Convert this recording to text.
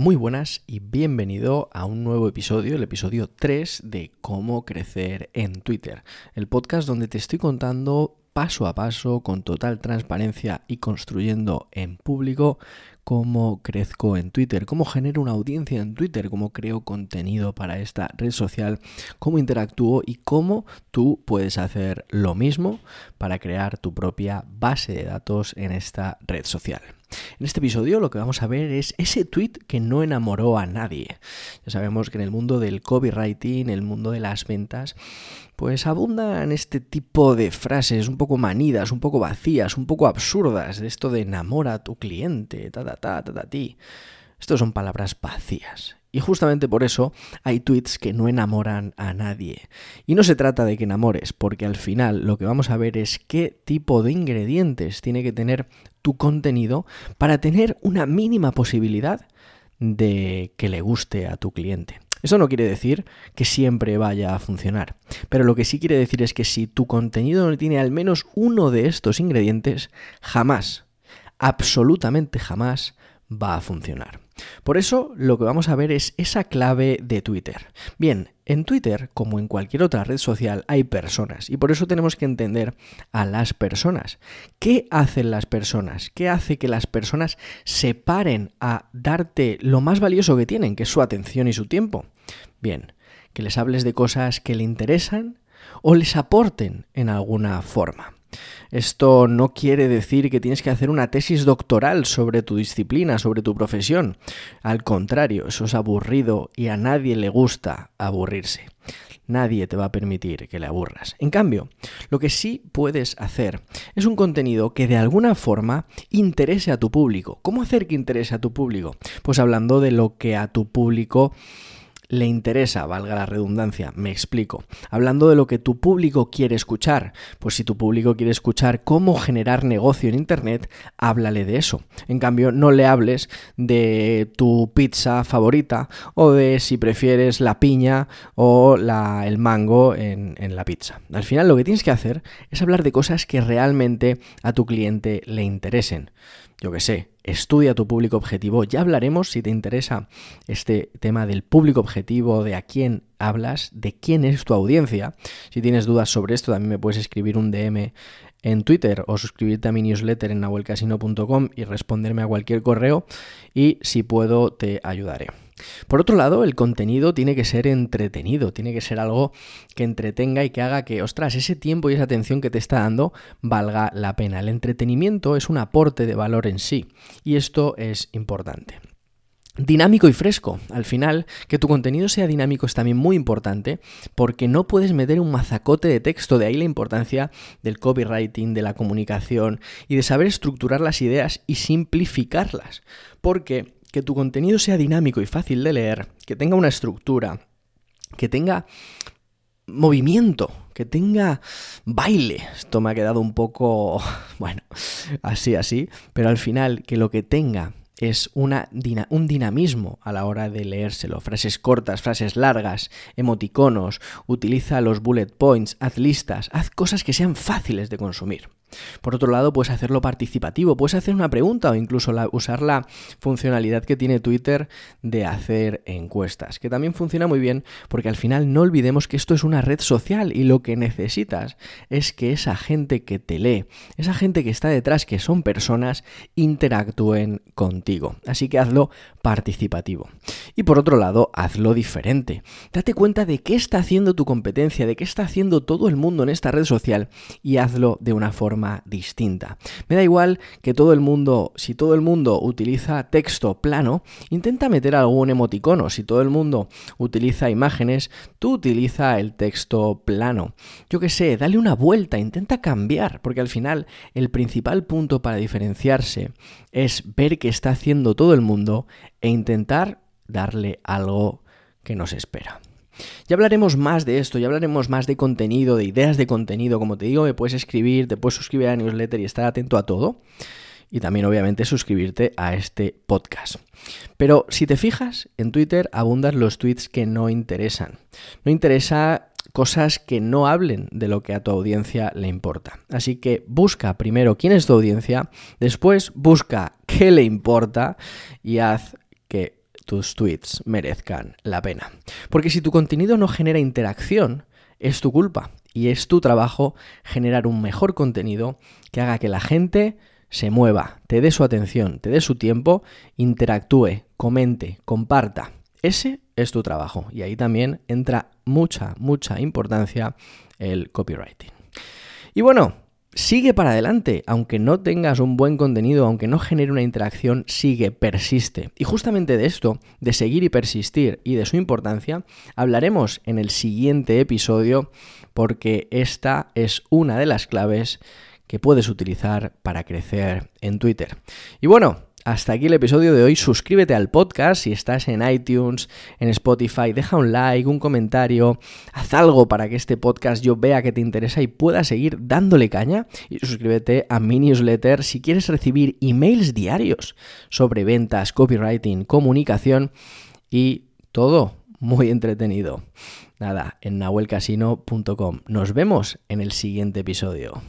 Muy buenas y bienvenido a un nuevo episodio, el episodio 3 de Cómo crecer en Twitter, el podcast donde te estoy contando paso a paso, con total transparencia y construyendo en público cómo crezco en Twitter, cómo genero una audiencia en Twitter, cómo creo contenido para esta red social, cómo interactúo y cómo tú puedes hacer lo mismo para crear tu propia base de datos en esta red social. En este episodio lo que vamos a ver es ese tweet que no enamoró a nadie. Ya sabemos que en el mundo del copywriting, en el mundo de las ventas, pues abundan este tipo de frases un poco manidas, un poco vacías, un poco absurdas, de esto de enamora a tu cliente, ta ta ta ta ti. Estos son palabras vacías. Y justamente por eso hay tweets que no enamoran a nadie. Y no se trata de que enamores, porque al final lo que vamos a ver es qué tipo de ingredientes tiene que tener tu contenido para tener una mínima posibilidad de que le guste a tu cliente. Eso no quiere decir que siempre vaya a funcionar, pero lo que sí quiere decir es que si tu contenido no tiene al menos uno de estos ingredientes, jamás, absolutamente jamás, va a funcionar. Por eso lo que vamos a ver es esa clave de Twitter. Bien, en Twitter, como en cualquier otra red social, hay personas y por eso tenemos que entender a las personas. ¿Qué hacen las personas? ¿Qué hace que las personas se paren a darte lo más valioso que tienen, que es su atención y su tiempo? Bien, que les hables de cosas que le interesan o les aporten en alguna forma. Esto no quiere decir que tienes que hacer una tesis doctoral sobre tu disciplina, sobre tu profesión. Al contrario, eso es aburrido y a nadie le gusta aburrirse. Nadie te va a permitir que le aburras. En cambio, lo que sí puedes hacer es un contenido que de alguna forma interese a tu público. ¿Cómo hacer que interese a tu público? Pues hablando de lo que a tu público le interesa, valga la redundancia, me explico. Hablando de lo que tu público quiere escuchar, pues si tu público quiere escuchar cómo generar negocio en Internet, háblale de eso. En cambio, no le hables de tu pizza favorita o de si prefieres la piña o el mango en, en la pizza. Al final lo que tienes que hacer es hablar de cosas que realmente a tu cliente le interesen yo que sé, estudia tu público objetivo. Ya hablaremos si te interesa este tema del público objetivo, de a quién hablas, de quién es tu audiencia. Si tienes dudas sobre esto, también me puedes escribir un DM en Twitter o suscribirte a mi newsletter en nahuelcasino.com y responderme a cualquier correo y si puedo te ayudaré. Por otro lado, el contenido tiene que ser entretenido, tiene que ser algo que entretenga y que haga que, ostras, ese tiempo y esa atención que te está dando valga la pena. El entretenimiento es un aporte de valor en sí y esto es importante. Dinámico y fresco. Al final, que tu contenido sea dinámico es también muy importante porque no puedes meter un mazacote de texto, de ahí la importancia del copywriting, de la comunicación y de saber estructurar las ideas y simplificarlas. Porque que tu contenido sea dinámico y fácil de leer, que tenga una estructura, que tenga movimiento, que tenga baile. Esto me ha quedado un poco, bueno, así, así, pero al final que lo que tenga es un dinamismo a la hora de leérselo. Frases cortas, frases largas, emoticonos, utiliza los bullet points, haz listas, haz cosas que sean fáciles de consumir. Por otro lado, puedes hacerlo participativo, puedes hacer una pregunta o incluso usar la funcionalidad que tiene Twitter de hacer encuestas, que también funciona muy bien porque al final no olvidemos que esto es una red social y lo que necesitas es que esa gente que te lee, esa gente que está detrás, que son personas, interactúen contigo. Así que hazlo participativo. Y por otro lado, hazlo diferente. Date cuenta de qué está haciendo tu competencia, de qué está haciendo todo el mundo en esta red social y hazlo de una forma distinta. Me da igual que todo el mundo, si todo el mundo utiliza texto plano, intenta meter algún emoticono. Si todo el mundo utiliza imágenes, tú utiliza el texto plano. Yo que sé, dale una vuelta, intenta cambiar, porque al final el principal punto para diferenciarse es ver qué está haciendo todo el mundo e intentar darle algo que nos espera. Ya hablaremos más de esto, ya hablaremos más de contenido, de ideas de contenido. Como te digo, me puedes escribir, te puedes suscribir a newsletter y estar atento a todo. Y también, obviamente, suscribirte a este podcast. Pero si te fijas, en Twitter abundan los tweets que no interesan. No interesa cosas que no hablen de lo que a tu audiencia le importa. Así que busca primero quién es tu audiencia, después busca qué le importa y haz que tus tweets merezcan la pena. Porque si tu contenido no genera interacción, es tu culpa y es tu trabajo generar un mejor contenido que haga que la gente se mueva, te dé su atención, te dé su tiempo, interactúe, comente, comparta. Ese es tu trabajo y ahí también entra mucha, mucha importancia el copywriting. Y bueno, sigue para adelante, aunque no tengas un buen contenido, aunque no genere una interacción, sigue, persiste. Y justamente de esto, de seguir y persistir y de su importancia, hablaremos en el siguiente episodio porque esta es una de las claves que puedes utilizar para crecer en Twitter. Y bueno, hasta aquí el episodio de hoy. Suscríbete al podcast si estás en iTunes, en Spotify. Deja un like, un comentario. Haz algo para que este podcast yo vea que te interesa y pueda seguir dándole caña. Y suscríbete a mi newsletter si quieres recibir emails diarios sobre ventas, copywriting, comunicación y todo muy entretenido. Nada, en nahuelcasino.com. Nos vemos en el siguiente episodio.